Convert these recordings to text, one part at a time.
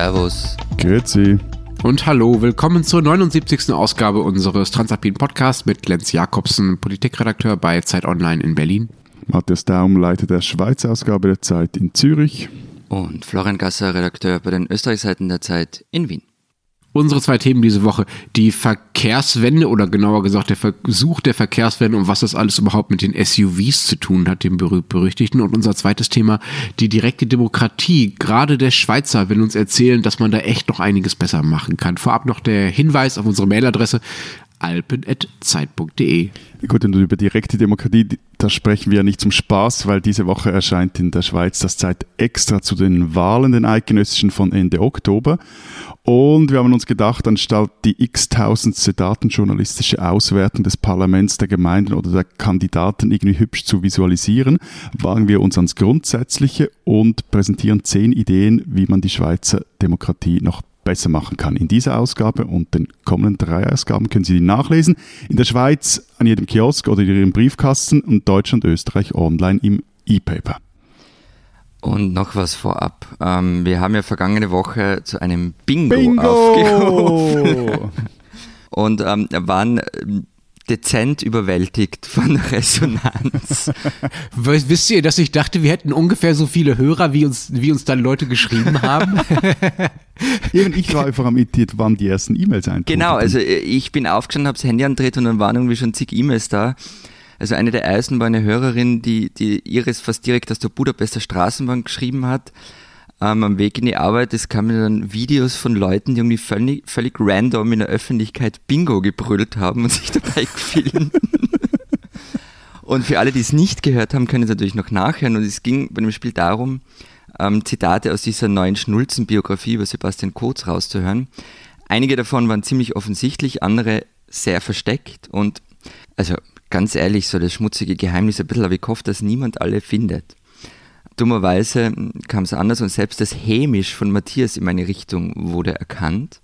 Servus. Grüezi. Und hallo, willkommen zur 79. Ausgabe unseres Transalpin Podcasts mit Lenz Jakobsen, Politikredakteur bei Zeit Online in Berlin. Matthias Daum, Leiter der Schweizer Ausgabe der Zeit in Zürich. Und Florian Gasser, Redakteur bei den Österreichseiten der Zeit in Wien. Unsere zwei Themen diese Woche, die Verkehrswende oder genauer gesagt der Versuch der Verkehrswende und was das alles überhaupt mit den SUVs zu tun hat, dem berühmt-berüchtigten. Und unser zweites Thema, die direkte Demokratie. Gerade der Schweizer will uns erzählen, dass man da echt noch einiges besser machen kann. Vorab noch der Hinweis auf unsere Mailadresse alpen.zeit.de. Gut, und über direkte Demokratie, da sprechen wir ja nicht zum Spaß, weil diese Woche erscheint in der Schweiz das Zeit extra zu den Wahlen, den eidgenössischen von Ende Oktober. Und wir haben uns gedacht, anstatt die x-tausendste datenjournalistische Auswertung des Parlaments, der Gemeinden oder der Kandidaten irgendwie hübsch zu visualisieren, wagen wir uns ans Grundsätzliche und präsentieren zehn Ideen, wie man die Schweizer Demokratie noch besser machen kann. In dieser Ausgabe und den kommenden drei Ausgaben können Sie die nachlesen. In der Schweiz an jedem Kiosk oder in Ihrem Briefkasten und Deutschland, Österreich online im E-Paper. Und noch was vorab. Ähm, wir haben ja vergangene Woche zu einem Bingo, Bingo! aufgerufen. und ähm, waren dezent überwältigt von Resonanz. Wisst ihr, dass ich dachte, wir hätten ungefähr so viele Hörer, wie uns, wie uns dann Leute geschrieben haben? Eben, ich war einfach am irritiert, wann die ersten E-Mails eintrudeln. Genau, also äh, ich bin aufgestanden, habe das Handy andreht und dann waren irgendwie schon zig E-Mails da. Also eine der ersten war eine Hörerin, die, die ihres fast direkt aus der Budapester Straßenbahn geschrieben hat. Ähm, am Weg in die Arbeit, es kamen dann Videos von Leuten, die irgendwie völlig, völlig random in der Öffentlichkeit Bingo gebrüllt haben und sich dabei gefilmt. und für alle, die es nicht gehört haben, können es natürlich noch nachhören. Und es ging bei dem Spiel darum, ähm, Zitate aus dieser neuen Schnulzen-Biografie über Sebastian Kurz rauszuhören. Einige davon waren ziemlich offensichtlich, andere sehr versteckt. Und also ganz ehrlich, so das schmutzige Geheimnis ein bisschen, aber ich hoffe, dass niemand alle findet. Dummerweise kam es anders und selbst das Hämisch von Matthias in meine Richtung wurde erkannt.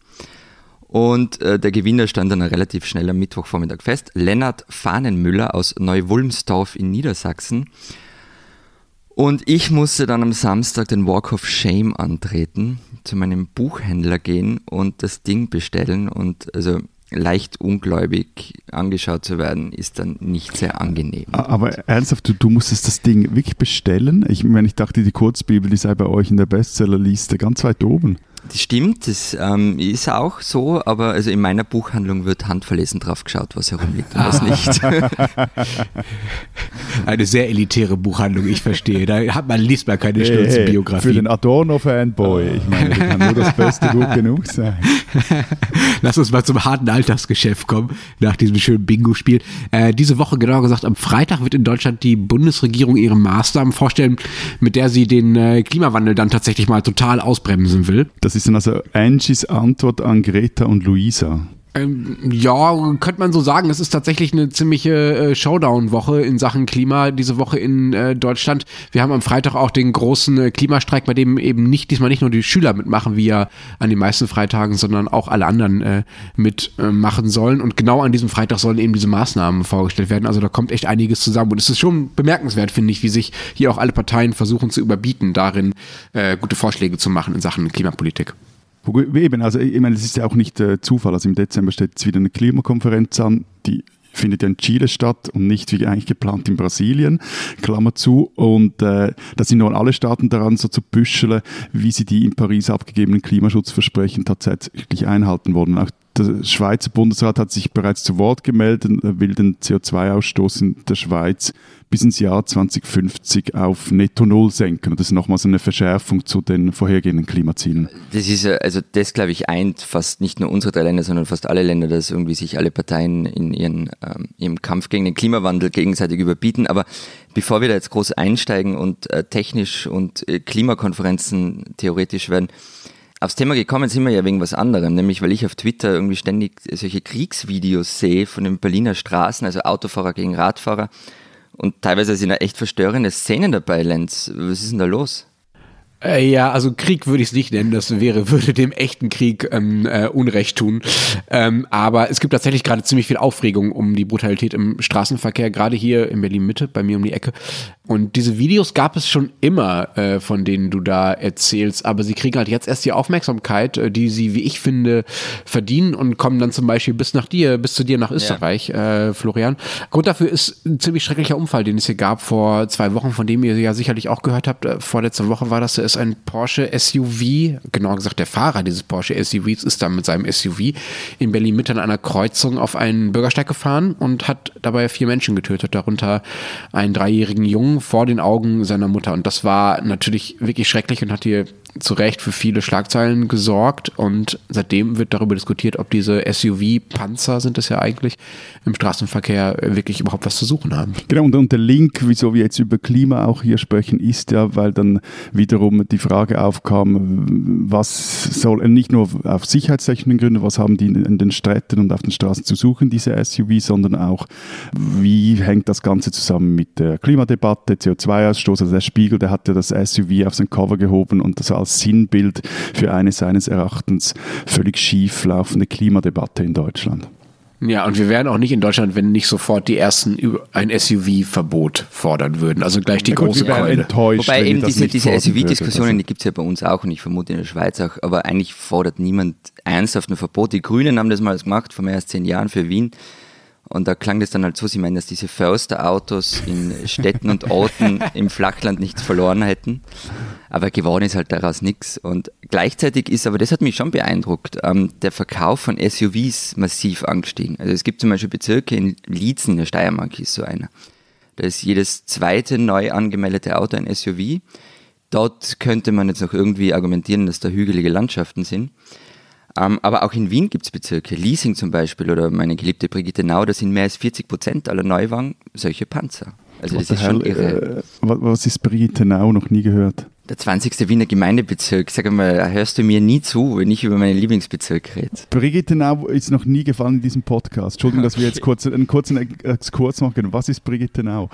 Und äh, der Gewinner stand dann relativ schnell am Mittwochvormittag fest. Lennart Fahnenmüller aus Neuwulmsdorf in Niedersachsen. Und ich musste dann am Samstag den Walk of Shame antreten, zu meinem Buchhändler gehen und das Ding bestellen. Und also leicht ungläubig angeschaut zu werden, ist dann nicht sehr angenehm. Aber ernsthaft, du, du musstest das Ding wirklich bestellen? Ich meine, ich dachte, die Kurzbibel, die sei bei euch in der Bestsellerliste ganz weit oben. Das stimmt, das ähm, ist auch so, aber also in meiner Buchhandlung wird handverlesen drauf geschaut, was herumliegt und was nicht. Eine sehr elitäre Buchhandlung, ich verstehe. Da hat man, liest man keine hey, Biografie. Für den Adorno-Fanboy, ich meine, da kann nur das Beste gut genug sein. Lass uns mal zum harten Alltagsgeschäft kommen, nach diesem schönen Bingo-Spiel. Äh, diese Woche, genauer gesagt, am Freitag wird in Deutschland die Bundesregierung ihre Maßnahmen vorstellen, mit der sie den äh, Klimawandel dann tatsächlich mal total ausbremsen will. Das ist dann also Angies Antwort an Greta und Luisa. Ähm, ja, könnte man so sagen. Es ist tatsächlich eine ziemliche äh, Showdown-Woche in Sachen Klima diese Woche in äh, Deutschland. Wir haben am Freitag auch den großen äh, Klimastreik, bei dem eben nicht diesmal nicht nur die Schüler mitmachen, wie ja an den meisten Freitagen, sondern auch alle anderen mitmachen sollen. Und genau an diesem Freitag sollen eben diese Maßnahmen vorgestellt werden. Also da kommt echt einiges zusammen. Und es ist schon bemerkenswert, finde ich, wie sich hier auch alle Parteien versuchen zu überbieten, darin gute Vorschläge zu machen in Sachen Klimapolitik. Eben, also ich meine, es ist ja auch nicht äh, Zufall. Also im Dezember steht jetzt wieder eine Klimakonferenz an, die findet ja in Chile statt und nicht wie eigentlich geplant in Brasilien, Klammer zu. Und äh, da sind nun alle Staaten daran, so zu büscheln, wie sie die in Paris abgegebenen Klimaschutzversprechen tatsächlich einhalten wollen. Auch der Schweizer Bundesrat hat sich bereits zu Wort gemeldet und will den CO2-Ausstoß in der Schweiz bis ins Jahr 2050 auf Netto Null senken. Das ist nochmal so eine Verschärfung zu den vorhergehenden Klimazielen. Das ist, also das glaube ich eint fast nicht nur unsere drei Länder, sondern fast alle Länder, dass irgendwie sich alle Parteien in ihren, ähm, ihrem Kampf gegen den Klimawandel gegenseitig überbieten. Aber bevor wir da jetzt groß einsteigen und äh, technisch und äh, Klimakonferenzen theoretisch werden, Aufs Thema gekommen sind wir ja wegen was anderem, nämlich weil ich auf Twitter irgendwie ständig solche Kriegsvideos sehe von den Berliner Straßen, also Autofahrer gegen Radfahrer. Und teilweise sind da echt verstörende Szenen dabei, Lenz. Was ist denn da los? Äh, ja, also Krieg würde ich es nicht nennen, das wäre, würde dem echten Krieg ähm, äh, Unrecht tun. Ähm, aber es gibt tatsächlich gerade ziemlich viel Aufregung um die Brutalität im Straßenverkehr, gerade hier in Berlin-Mitte, bei mir um die Ecke. Und diese Videos gab es schon immer, äh, von denen du da erzählst, aber sie kriegen halt jetzt erst die Aufmerksamkeit, äh, die sie, wie ich finde, verdienen und kommen dann zum Beispiel bis nach dir, bis zu dir nach Österreich, ja. äh, Florian. Grund dafür ist ein ziemlich schrecklicher Unfall, den es hier gab vor zwei Wochen, von dem ihr ja sicherlich auch gehört habt. Äh, vorletzte Woche war das, da ist ein Porsche SUV, genauer gesagt der Fahrer dieses Porsche SUVs ist dann mit seinem SUV in Berlin Mitte an einer Kreuzung auf einen Bürgersteig gefahren und hat dabei vier Menschen getötet, darunter einen dreijährigen Jungen vor den Augen seiner Mutter. Und das war natürlich wirklich schrecklich und hat hier zu Recht für viele Schlagzeilen gesorgt und seitdem wird darüber diskutiert, ob diese SUV-Panzer sind es ja eigentlich im Straßenverkehr wirklich überhaupt was zu suchen haben. Genau, und, und der Link, wieso wir jetzt über Klima auch hier sprechen, ist ja, weil dann wiederum die Frage aufkam, was soll nicht nur auf sicherheitstechnischen Gründen, was haben die in den Städten und auf den Straßen zu suchen, diese SUV, sondern auch, wie hängt das Ganze zusammen mit der Klimadebatte, CO2-Ausstoß, also der Spiegel, der hat ja das SUV auf sein Cover gehoben und das als Sinnbild für eine seines Erachtens völlig schief laufende Klimadebatte in Deutschland. Ja, und wir wären auch nicht in Deutschland, wenn nicht sofort die ersten ein SUV-Verbot fordern würden. Also gleich die ja, große gut, Keule. Enttäuscht, Wobei eben diese, diese SUV-Diskussionen, die gibt es ja bei uns auch und ich vermute in der Schweiz auch, aber eigentlich fordert niemand ernsthaft ein Verbot. Die Grünen haben das mal gemacht, vor mehr als zehn Jahren für Wien. Und da klang das dann halt so, sie meinen, dass diese Försterautos in Städten und Orten im Flachland nichts verloren hätten. Aber geworden ist halt daraus nichts. Und gleichzeitig ist, aber das hat mich schon beeindruckt, ähm, der Verkauf von SUVs massiv angestiegen. Also es gibt zum Beispiel Bezirke in Liezen, in der Steiermark ist so einer. Da ist jedes zweite neu angemeldete Auto ein SUV. Dort könnte man jetzt noch irgendwie argumentieren, dass da hügelige Landschaften sind. Ähm, aber auch in Wien gibt es Bezirke, Leasing zum Beispiel oder meine geliebte Brigitte Nau, da sind mehr als 40 Prozent aller Neuwagen solche Panzer. Also was das ist schon Hell, irre. Äh, was ist Brigitte Nau? Noch nie gehört. Der 20. Wiener Gemeindebezirk. Sag mal, hörst du mir nie zu, wenn ich über meinen Lieblingsbezirk rede? Brigitte Nau ist noch nie gefallen in diesem Podcast. Entschuldigung, okay. dass wir jetzt kurz, einen kurzen Exkurs machen. Was ist Brigitte Nau?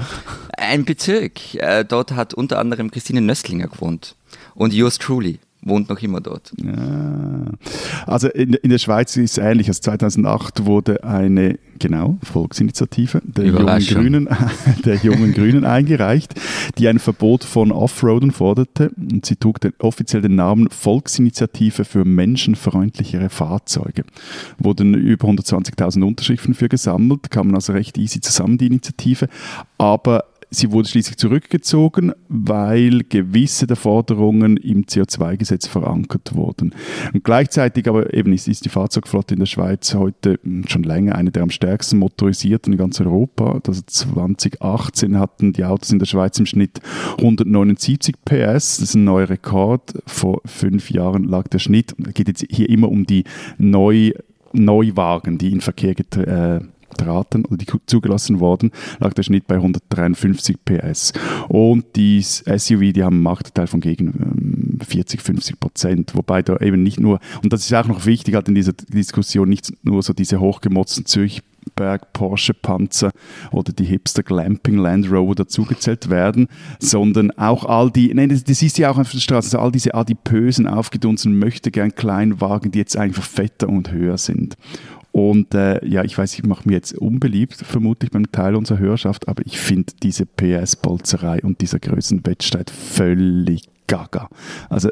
Ein Bezirk. Äh, dort hat unter anderem Christine Nöstlinger gewohnt. Und yours truly wohnt noch immer dort. Ja. Also in, in, der Schweiz ist es ähnlich. Also 2008 wurde eine, genau, Volksinitiative der jungen, Grünen, der jungen Grünen eingereicht, die ein Verbot von Offroaden forderte. Und sie trug den, offiziell den Namen Volksinitiative für menschenfreundlichere Fahrzeuge. Wurden über 120.000 Unterschriften für gesammelt, kamen also recht easy zusammen, die Initiative. Aber Sie wurde schließlich zurückgezogen, weil gewisse der Forderungen im CO2-Gesetz verankert wurden. Und gleichzeitig aber eben ist, ist, die Fahrzeugflotte in der Schweiz heute schon länger eine der am stärksten motorisierten in ganz Europa. Also 2018 hatten die Autos in der Schweiz im Schnitt 179 PS. Das ist ein neuer Rekord. Vor fünf Jahren lag der Schnitt. Es geht jetzt hier immer um die Neu Neuwagen, die in Verkehr getreten äh, traten oder die zugelassen wurden, lag der Schnitt bei 153 PS. Und die SUV, die haben einen Marktanteil von gegen 40, ähm, 50 Prozent, wobei da eben nicht nur, und das ist auch noch wichtig halt in dieser Diskussion, nicht nur so diese hochgemotzten Zürich Berg Porsche Panzer oder die Hipster Glamping Land Rover dazugezählt werden, sondern auch all die, nein, das, das ist ja auch auf der Straße, also all diese adipösen, aufgedunsenen Möchtegern Kleinwagen, die jetzt einfach fetter und höher sind. Und äh, ja, ich weiß, ich mache mir jetzt unbeliebt, vermutlich beim Teil unserer Hörerschaft, aber ich finde diese PS-Bolzerei und dieser Größenwettstreit völlig gaga. Also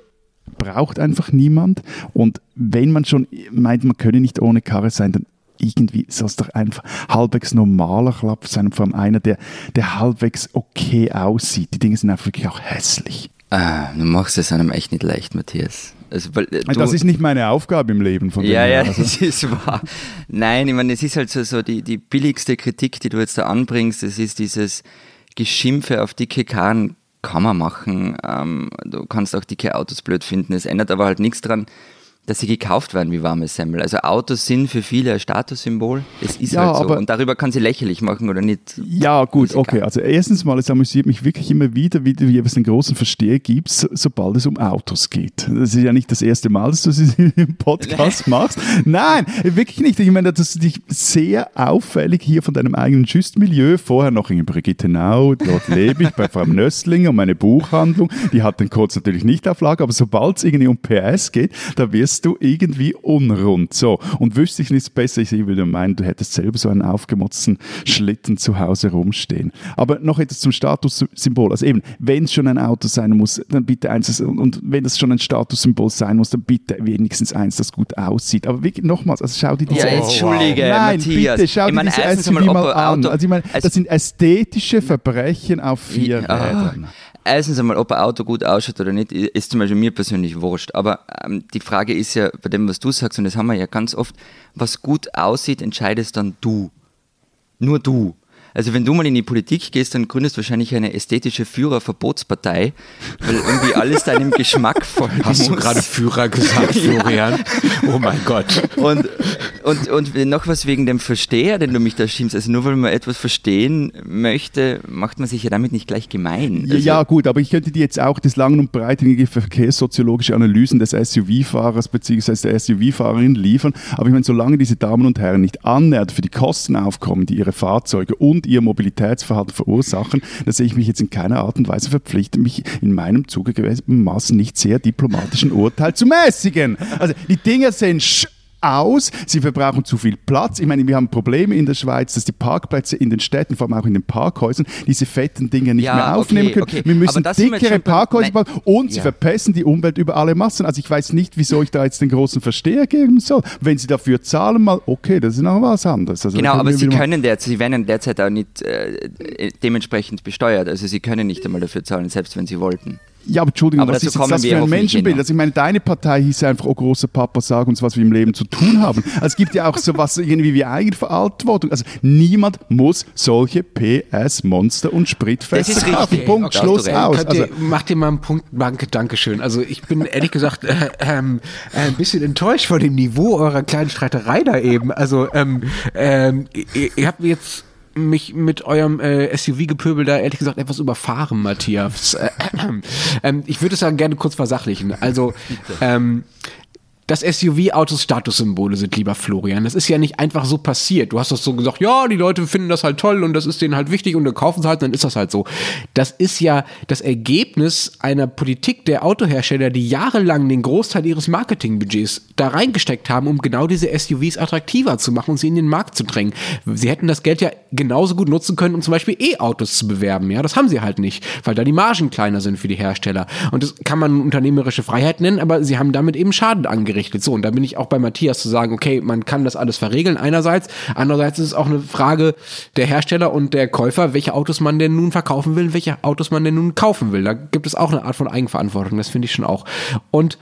braucht einfach niemand. Und wenn man schon meint, man könne nicht ohne Karre sein, dann irgendwie soll es doch einfach halbwegs normaler Klapp sein, vor allem einer, der, der halbwegs okay aussieht. Die Dinge sind einfach wirklich auch hässlich. Ah, du machst es einem echt nicht leicht, Matthias. Also, weil, äh, du, das ist nicht meine Aufgabe im Leben von Ja, ja, also. das ist wahr. Nein, ich meine, es ist halt so, so die, die billigste Kritik, die du jetzt da anbringst, das ist dieses Geschimpfe auf dicke Karren kann man machen. Ähm, du kannst auch dicke Autos blöd finden. Es ändert aber halt nichts dran, dass sie gekauft werden wie warme Semmel. Also Autos sind für viele ein Statussymbol. Es ist ja, halt so. Und darüber kann sie lächerlich machen oder nicht. Ja, gut, okay. Also erstens mal, es amüsiert mich wirklich immer wieder, wie, wie es einen großen Versteher gibt, so, sobald es um Autos geht. Das ist ja nicht das erste Mal, dass du es im Podcast machst. Nein, wirklich nicht. Ich meine, das ist dich sehr auffällig hier von deinem eigenen Schüstmilieu. Vorher noch in Brigittenau, dort lebe ich bei Frau Nöstlinger und meine Buchhandlung. Die hat den Kurz natürlich nicht auf Lager, aber sobald es irgendwie um PS geht, da wirst wirst du irgendwie unrund. So. Und wüsste ich nichts besser, ich würde meinen, du hättest selber so einen aufgemotzten Schlitten zu Hause rumstehen. Aber noch etwas zum Statussymbol. Also eben, wenn es schon ein Auto sein muss, dann bitte eins, und wenn das schon ein Statussymbol sein muss, dann bitte wenigstens eins, das gut aussieht. Aber wirklich, nochmals, also schau dir diese... Ja, jetzt entschuldige, Nein, Matthias. bitte, schau ich dir diese SUV mal ein an. Auto- Also ich meine, das sind ästhetische Verbrechen auf vier Ja. Rädern. Erstens einmal, ob ein Auto gut ausschaut oder nicht, ist zum Beispiel mir persönlich wurscht. Aber ähm, die Frage ist ja, bei dem, was du sagst, und das haben wir ja ganz oft, was gut aussieht, entscheidest dann du. Nur du. Also wenn du mal in die Politik gehst, dann gründest du wahrscheinlich eine ästhetische Führerverbotspartei, weil irgendwie alles deinem Geschmack folgen Hast du gerade Führer gesagt, Florian? Oh mein Gott. Und, und, und noch was wegen dem Versteher, den du mich da schimpfst. Also nur weil man etwas verstehen möchte, macht man sich ja damit nicht gleich gemein. Ja, Also, ja, gut, aber ich könnte dir jetzt auch des langen und breiten verkehrssoziologische Analysen des SUV-Fahrers bzw. der SUV-Fahrerin liefern. Aber ich meine, solange diese Damen und Herren nicht annähernd für die Kosten aufkommen, die ihre Fahrzeuge und ihr Mobilitätsverhalten verursachen, da sehe ich mich jetzt in keiner Art und Weise verpflichtet, mich in meinem zugegebenermaßen nicht sehr diplomatischen Urteil zu mäßigen. Also die Dinger sehen sch aus, sie verbrauchen zu viel Platz. Ich meine, wir haben Probleme in der Schweiz, dass die Parkplätze in den Städten, vor allem auch in den Parkhäusern, diese fetten Dinger nicht Ja, mehr aufnehmen okay, können. okay. Wir müssen wir dickere bei- Parkhäuser bauen und sie Ja. verpesten die Umwelt über alle Massen. Also ich weiß nicht, wieso ich da jetzt den großen Versteher geben soll. Wenn sie dafür zahlen, mal okay, das ist noch was anderes. Also Genau, aber wir sie können derzeit, sie werden derzeit auch nicht äh, dementsprechend besteuert. Also sie können nicht einmal dafür zahlen, selbst wenn sie wollten. Ja, aber Entschuldigung, Aber was ist jetzt das für ein Menschenbild? Also ich meine, deine Partei hieß einfach, oh großer Papa, sag uns, was wir im Leben zu tun haben. Also es gibt ja auch sowas irgendwie wie Eigenverantwortung. Also niemand muss solche PS-Monster und Spritfeste Das ist kaufen. richtig. Punkt, Okay, Schluss, aus. Also, ihr, macht ihr mal einen Punkt, danke, Dankeschön. Also ich bin ehrlich gesagt äh, ähm, äh, ein bisschen enttäuscht von dem Niveau eurer kleinen Streiterei da eben. Also ähm, ähm, ihr, ihr habt jetzt mich mit eurem äh, SUV-Gepöbel da ehrlich gesagt etwas überfahren, Matthias. Äh, ähm, ich würde es ja gerne kurz versachlichen. Also ähm, dass SUV-Autos Statussymbole sind, lieber Florian. Das ist ja nicht einfach so passiert. Du hast das so gesagt, ja, die Leute finden das halt toll und das ist denen halt wichtig und dann kaufen sie halt, dann ist das halt so. Das ist ja das Ergebnis einer Politik der Autohersteller, die jahrelang den Großteil ihres Marketingbudgets da reingesteckt haben, um genau diese SUVs attraktiver zu machen und sie in den Markt zu drängen. Sie hätten das Geld ja genauso gut nutzen können, um zum Beispiel E-Autos zu bewerben. Ja, das haben sie halt nicht, weil da die Margen kleiner sind für die Hersteller. Und das kann man unternehmerische Freiheit nennen, aber sie haben damit eben Schaden angerichtet. So, und da bin ich auch bei Matthias zu sagen, okay, man kann das alles verregeln einerseits. Andererseits ist es auch eine Frage der Hersteller und der Käufer, welche Autos man denn nun verkaufen will, welche Autos man denn nun kaufen will. Da gibt es auch eine Art von Eigenverantwortung. Das finde ich schon auch. Und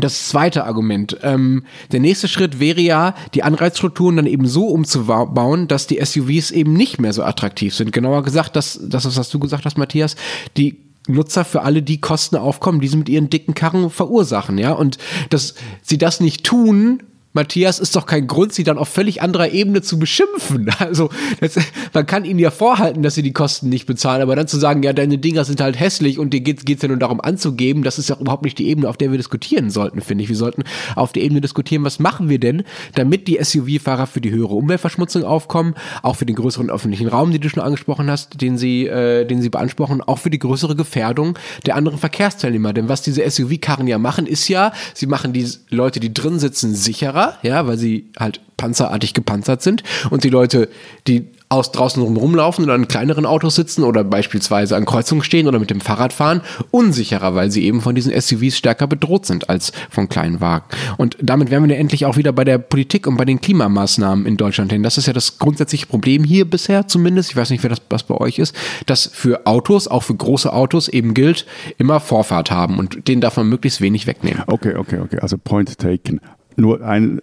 das zweite Argument. Ähm, der nächste Schritt wäre ja, die Anreizstrukturen dann eben so umzubauen, dass die SUVs eben nicht mehr so attraktiv sind. Genauer gesagt, das, das ist, was du gesagt hast, Matthias, die Nutzer für alle die Kosten aufkommen, die sie mit ihren dicken Karren verursachen, ja. Und dass sie das nicht tun, Matthias, ist doch kein Grund, sie dann auf völlig anderer Ebene zu beschimpfen. Also, das, man kann ihnen ja vorhalten, dass sie die Kosten nicht bezahlen, aber dann zu sagen, ja, deine Dinger sind halt hässlich und dir geht es ja nur darum anzugeben, das ist ja überhaupt nicht die Ebene, auf der wir diskutieren sollten, finde ich. Wir sollten auf der Ebene diskutieren, was machen wir denn, damit die SUV-Fahrer für die höhere Umweltverschmutzung aufkommen, auch für den größeren öffentlichen Raum, den du schon angesprochen hast, den sie, äh, den sie beanspruchen, auch für die größere Gefährdung der anderen Verkehrsteilnehmer. Denn was diese SUV-Karren ja machen, ist ja, sie machen die Leute, die drin sitzen, sicherer, ja, weil sie halt panzerartig gepanzert sind und die Leute, die aus draußen rumlaufen oder in kleineren Autos sitzen oder beispielsweise an Kreuzungen stehen oder mit dem Fahrrad fahren, unsicherer, weil sie eben von diesen SUVs stärker bedroht sind als von kleinen Wagen. Und damit wären wir ja endlich auch wieder bei der Politik und bei den Klimamaßnahmen in Deutschland hin. Das ist ja das grundsätzliche Problem hier bisher zumindest. Ich weiß nicht, wer das was bei euch ist, dass für Autos, auch für große Autos eben gilt, immer Vorfahrt haben und denen darf man möglichst wenig wegnehmen. Okay, okay, okay. Also Point taken. Nur ein,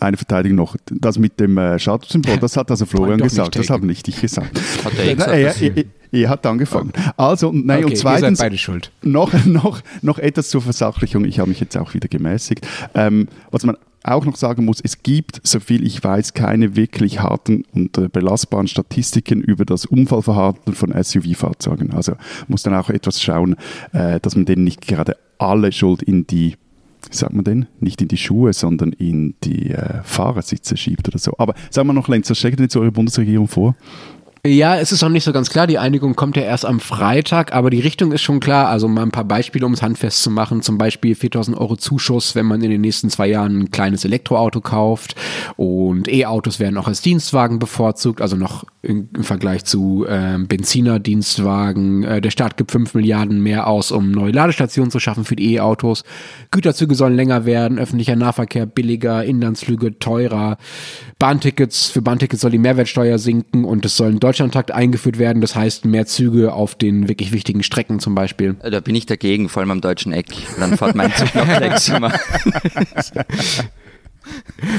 eine Verteidigung noch. Das mit dem äh, Statussymbol, das hat also Florian gesagt, das habe nicht ich gesagt. Hat er gesagt, er, er, er, hat angefangen. Also, und, nein, Okay, und zweitens, seid beide schuld. noch, noch, noch etwas zur Versachlichung. Ich habe mich jetzt auch wieder gemäßigt. Ähm, was man auch noch sagen muss, es gibt, soviel ich weiß, keine wirklich harten und äh, belastbaren Statistiken über das Unfallverhalten von SUV-Fahrzeugen. Also muss dann auch etwas schauen, äh, dass man denen nicht gerade alle Schuld in die sagt man denn, nicht in die Schuhe, sondern in die äh, Fahrersitze schiebt oder so. Aber sagen wir noch, Lenz, was schlägt denn jetzt eure Bundesregierung vor? Ja, es ist noch nicht so ganz klar. Die Einigung kommt ja erst am Freitag, aber die Richtung ist schon klar. Also mal ein paar Beispiele, um es handfest zu machen. Zum Beispiel 4000 Euro Zuschuss, wenn man in den nächsten zwei Jahren ein kleines Elektroauto kauft. Und E-Autos werden auch als Dienstwagen bevorzugt, also noch im, Vergleich zu äh, Benziner-Dienstwagen. Äh, der Staat gibt 5 Milliarden mehr aus, um neue Ladestationen zu schaffen für die E-Autos. Güterzüge sollen länger werden, öffentlicher Nahverkehr billiger, Inlandsflüge teurer. Bahntickets, für Bahntickets soll die Mehrwertsteuer sinken und es sollen Deutschland Deutschlandtakt eingeführt werden. Das heißt, mehr Züge auf den wirklich wichtigen Strecken zum Beispiel. Da bin ich dagegen, vor allem am deutschen Eck. Dann fährt mein Zug noch Lexima.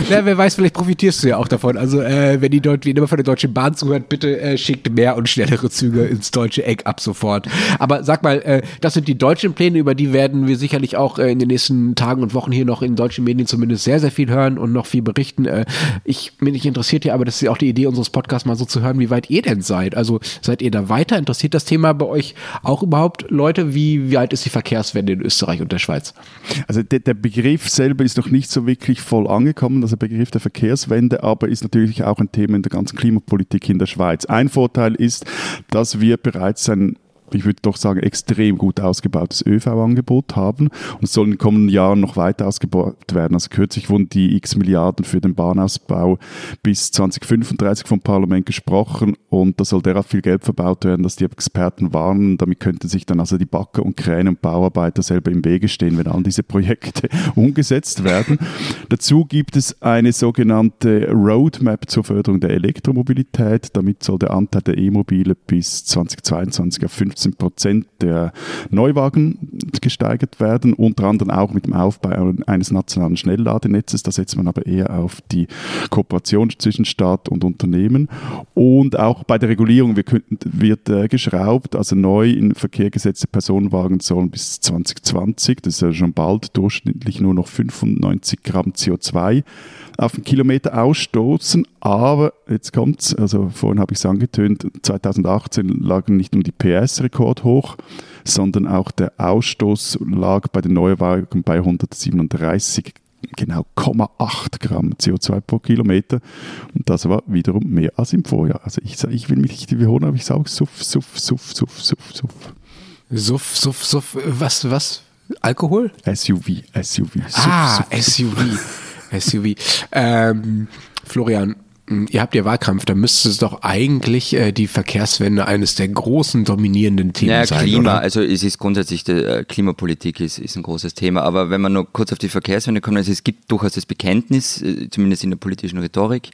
Na, wer weiß, vielleicht profitierst du ja auch davon. Also, äh, wenn die Deut wenn immer von der Deutschen Bahn zuhört, bitte äh, schickt mehr und schnellere Züge ins deutsche Eck ab sofort. Aber sag mal, äh, das sind die deutschen Pläne, über die werden wir sicherlich auch äh, in den nächsten Tagen und Wochen hier noch in deutschen Medien zumindest sehr, sehr viel hören und noch viel berichten. Äh, ich bin nicht interessiert hier, aber das ist ja auch die Idee unseres Podcasts, mal so zu hören, wie weit ihr denn seid. Also, seid ihr da weiter? Interessiert das Thema bei euch auch überhaupt Leute? Wie weit ist die Verkehrswende in Österreich und der Schweiz? Also, der, der Begriff selber ist noch nicht so wirklich voll angekommen, also der Begriff der Verkehrswende, aber ist natürlich auch ein Thema in der ganzen Klimapolitik in der Schweiz. Ein Vorteil ist, dass wir bereits ein ich würde doch sagen, extrem gut ausgebautes ÖV-Angebot haben und soll in den kommenden Jahren noch weiter ausgebaut werden. Also kürzlich wurden die x Milliarden für den Bahnausbau bis 2035 vom Parlament gesprochen und da soll derart viel Geld verbaut werden, dass die Experten warnen, damit könnten sich dann also die Backer und Kräne und Bauarbeiter selber im Wege stehen, wenn all diese Projekte umgesetzt werden. Dazu gibt es eine sogenannte Roadmap zur Förderung der Elektromobilität. Damit soll der Anteil der E-Mobile bis 2022 auf 50 15 Prozent der Neuwagen gesteigert werden, unter anderem auch mit dem Aufbau eines nationalen Schnellladenetzes. Da setzt man aber eher auf die Kooperation zwischen Staat und Unternehmen. Und auch bei der Regulierung wird äh, geschraubt, also neu in Verkehr gesetzte Personenwagen sollen bis 2020, das ist ja schon bald, durchschnittlich nur noch 95 Gramm CO2 auf den Kilometer ausstoßen. Aber jetzt kommt's, also vorhin habe ich es angetönt, 2018 lagen nicht nur die PS-Rekord hoch, sondern auch der Ausstoß lag bei den Neuwagen bei 137 genau 0,8 Gramm CO2 pro Kilometer. Und das war wiederum mehr als im Vorjahr. Also ich, ich will mich nicht wiederholen, aber ich sage Suff, Suff, Suff, Suff, Suff, Suff. Suff, Suff, Suff, was, was? Alkohol? SUV, SUV. Suff, ah, Suff, SUV. SUV. Ähm, Florian, ihr habt ja Wahlkampf, da müsste es doch eigentlich äh, die Verkehrswende eines der großen dominierenden Themen naja, sein. Klima, oder? also es ist grundsätzlich, die, äh, Klimapolitik ist, ist ein großes Thema, aber wenn man nur kurz auf die Verkehrswende kommt, also es gibt durchaus das Bekenntnis, äh, zumindest in der politischen Rhetorik,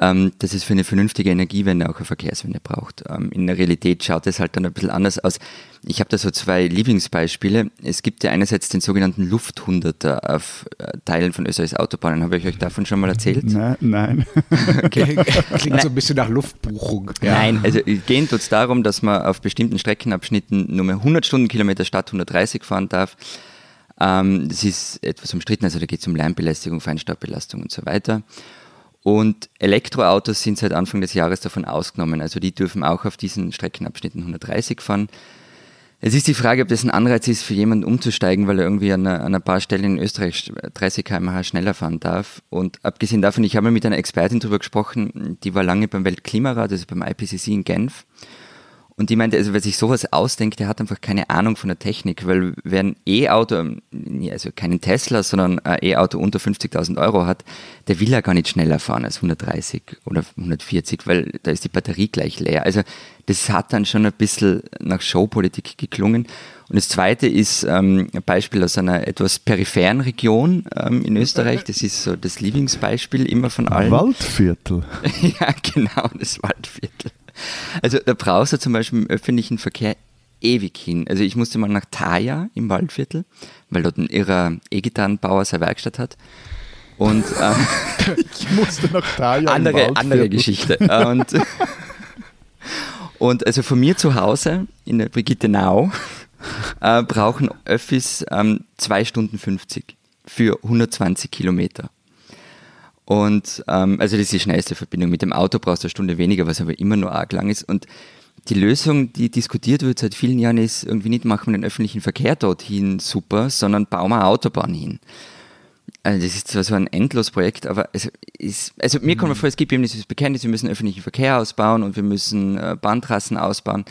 dass es für eine vernünftige Energiewende auch eine Verkehrswende braucht. Ähm, in der Realität schaut es halt dann ein bisschen anders aus. Ich habe da so zwei Lieblingsbeispiele. Es gibt ja einerseits den sogenannten Lufthunderter auf äh, Teilen von Österreichs Autobahnen. Habe ich euch davon schon mal erzählt? Nein. nein. Okay. Klingt nein. so ein bisschen nach Luftbuchung. Ja. Nein, also gehen tut es darum, dass man auf bestimmten Streckenabschnitten nur mehr 100 Stundenkilometer statt 130 fahren darf. Ähm, das ist etwas umstritten, also da geht es um Lärmbelästigung, Feinstaubbelastung und so weiter. Und Elektroautos sind seit Anfang des Jahres davon ausgenommen. Also die dürfen auch auf diesen Streckenabschnitten 130 fahren. Es ist die Frage, ob das ein Anreiz ist für jemanden umzusteigen, weil er irgendwie an, an ein paar Stellen in Österreich 30 km/h schneller fahren darf. Und abgesehen davon, ich habe mit einer Expertin darüber gesprochen, die war lange beim Weltklimarat, also beim IPCC in Genf. Und die meinte, also wer sich sowas ausdenkt, der hat einfach keine Ahnung von der Technik, weil wer ein E-Auto, also keinen Tesla, sondern ein E-Auto unter 50.000 Euro hat, der will ja gar nicht schneller fahren als 130 oder 140, weil da ist die Batterie gleich leer. Also das hat dann schon ein bisschen nach Showpolitik geklungen. Und das zweite ist ähm, ein Beispiel aus einer etwas peripheren Region ähm, in Österreich. Das ist so das Lieblingsbeispiel immer von allen. Waldviertel. ja, genau, das Waldviertel. Also da brauchst du zum Beispiel im öffentlichen Verkehr ewig hin. Also ich musste mal nach Thaya im Waldviertel, weil dort ein irrer E-Gitarrenbauer seine Werkstatt hat. Und ähm, ich musste nach Thaya andere, andere Geschichte. Und, und also von mir zu Hause in der Brigitte Nau äh, brauchen Öffis ähm, 2 Stunden 50 für 120 Kilometer. Und ähm, also das ist die schnellste Verbindung. Mit dem Auto brauchst du eine Stunde weniger, was aber immer nur arg lang ist. Und die Lösung, die diskutiert wird seit vielen Jahren, ist irgendwie nicht machen wir den öffentlichen Verkehr dorthin super, sondern bauen wir eine Autobahn hin. Also das ist zwar so ein Endlosprojekt, aber es ist, also mir kommt mir vor, es gibt eben dieses Bekenntnis, wir müssen öffentlichen Verkehr ausbauen und wir müssen äh, Bahntrassen ausbauen.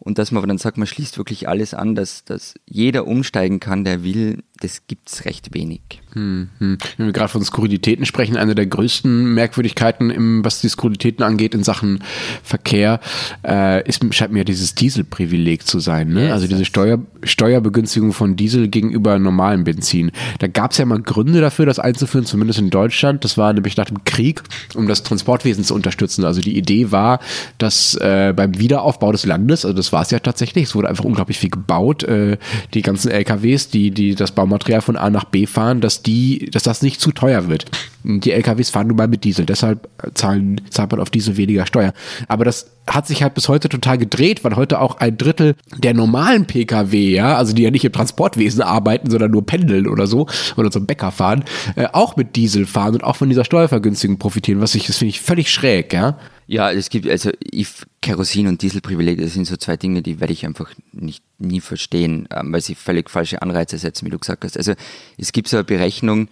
Und dass man aber dann sagt, man schließt wirklich alles an, dass, dass jeder umsteigen kann, der will, das gibt es recht wenig. Hm, hm. Wenn wir gerade von Skurrilitäten sprechen, eine der größten Merkwürdigkeiten, im, was die Skurrilitäten angeht in Sachen Verkehr, äh, ist, scheint mir dieses Dieselprivileg zu sein. Ne? Yes, also diese Steuer, Steuerbegünstigung von Diesel gegenüber normalem Benzin. Da gab es ja mal Gründe dafür, das einzuführen, zumindest in Deutschland. Das war nämlich nach dem Krieg, um das Transportwesen zu unterstützen. Also die Idee war, dass äh, beim Wiederaufbau des Landes, also das war es ja tatsächlich, es wurde einfach unglaublich viel gebaut, äh, die ganzen LKWs, die, die das Baumaterial von A nach B fahren, dass die, dass das nicht zu teuer wird. Die LKWs fahren nun mal mit Diesel, deshalb zahlen, zahlt man auf Diesel weniger Steuer. Aber das hat sich halt bis heute total gedreht, weil heute auch ein Drittel der normalen Pkw, ja, also die ja nicht im Transportwesen arbeiten, sondern nur pendeln oder so oder zum Bäcker fahren, äh, auch mit Diesel fahren und auch von dieser Steuervergünstigung profitieren, was ich, das finde ich völlig schräg, ja. Ja, es gibt, also ich, Kerosin und Dieselprivileg, das sind so zwei Dinge, die werde ich einfach nicht nie verstehen, ähm, weil sie völlig falsche Anreize setzen, wie du gesagt hast. Also es gibt so eine Berechnung,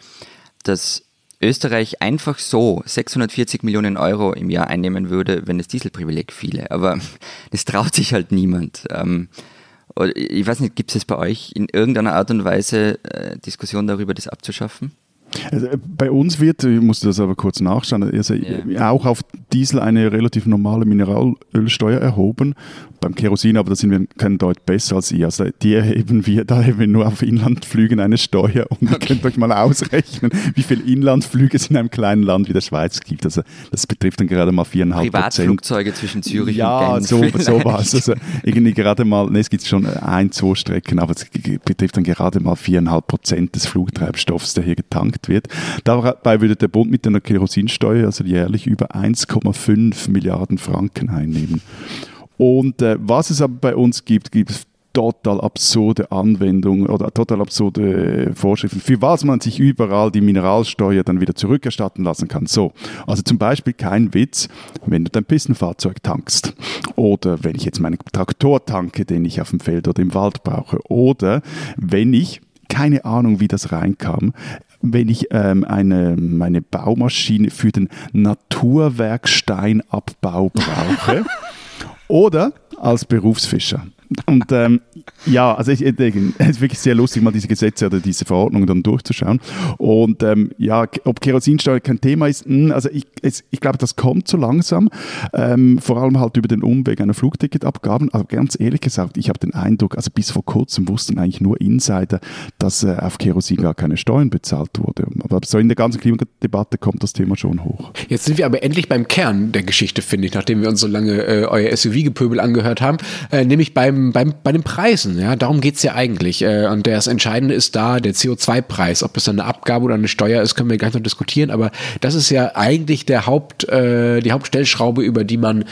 dass Österreich einfach so 640 Millionen Euro im Jahr einnehmen würde, wenn das Dieselprivileg fiele. Aber das traut sich halt niemand. Ähm, ich weiß nicht, gibt es bei euch in irgendeiner Art und Weise äh, Diskussion darüber, das abzuschaffen? Also äh, bei uns wird, ich musste das aber kurz nachschauen, also yeah. auch auf Diesel eine relativ normale Mineralölsteuer erhoben. Beim Kerosin, aber da sind wir kein Deut besser als ihr. Also die erheben wir, da wir nur auf Inlandflügen eine Steuer und okay. ihr könnt euch mal ausrechnen, wie viele Inlandflüge es in einem kleinen Land wie der Schweiz gibt. Also das betrifft dann gerade mal viereinhalb Prozent. Privatflugzeuge zwischen Zürich ja, und Genf. Ja, so, so was. Also irgendwie gerade mal, ne, es gibt schon ein, zwei Strecken, aber es betrifft dann gerade mal viereinhalb Prozent des Flugtreibstoffs, der hier getankt wird. Dabei würde der Bund mit einer Kerosinsteuer also jährlich über 1,5 Milliarden Franken einnehmen. Und äh, was es aber bei uns gibt, gibt es total absurde Anwendungen oder total absurde Vorschriften, für was man sich überall die Mineralsteuer dann wieder zurückerstatten lassen kann. So, also zum Beispiel kein Witz, wenn du dein Pistenfahrzeug tankst oder wenn ich jetzt meinen Traktor tanke, den ich auf dem Feld oder im Wald brauche oder wenn ich keine Ahnung, wie das reinkam wenn ich ähm, eine, meine Baumaschine für den Naturwerksteinabbau brauche oder als Berufsfischer. Und ähm, ja, also ich, denke, es ist wirklich sehr lustig, mal diese Gesetze oder diese Verordnungen dann durchzuschauen. Und ähm, ja, ob Kerosinsteuer kein Thema ist, mh, hm, also ich, es, ich glaube, das kommt so langsam, ähm, vor allem halt über den Umweg einer Flugticketabgaben. Aber ganz ehrlich gesagt, ich habe den Eindruck, also bis vor kurzem wussten eigentlich nur Insider, dass äh, auf Kerosin gar keine Steuern bezahlt wurde. Aber so in der ganzen Klimadebatte kommt das Thema schon hoch. Jetzt sind wir aber endlich beim Kern der Geschichte, finde ich, nachdem wir uns so lange äh, euer SUV-Gepöbel angehört haben, äh, nämlich beim beim, bei den Preisen, ja, darum geht's ja eigentlich. Äh, und das Entscheidende ist da der CO2-Preis. Ob das dann eine Abgabe oder eine Steuer ist, können wir gleich noch diskutieren, aber das ist ja eigentlich der Haupt, äh, die Hauptstellschraube, über die man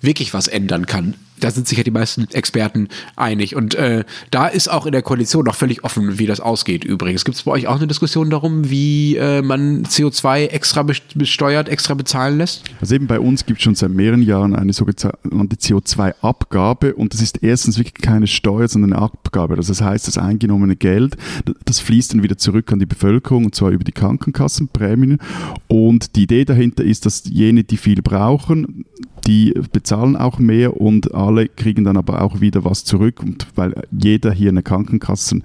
wirklich was ändern kann da sind sich ja die meisten Experten einig. Und äh, da ist auch in der Koalition noch völlig offen, wie das ausgeht übrigens. Gibt es bei euch auch eine Diskussion darum, wie äh, man CO2 extra besteuert, extra bezahlen lässt? Also eben bei uns gibt es schon seit mehreren Jahren eine sogenannte CO2-Abgabe und das ist erstens wirklich keine Steuer, sondern eine Abgabe. Also das heißt, das eingenommene Geld, das fließt dann wieder zurück an die Bevölkerung und zwar über die Krankenkassenprämien. Und die Idee dahinter ist, dass jene, die viel brauchen, die bezahlen auch mehr und alle kriegen dann aber auch wieder was zurück. Und weil jeder hier eine Krankenkassen,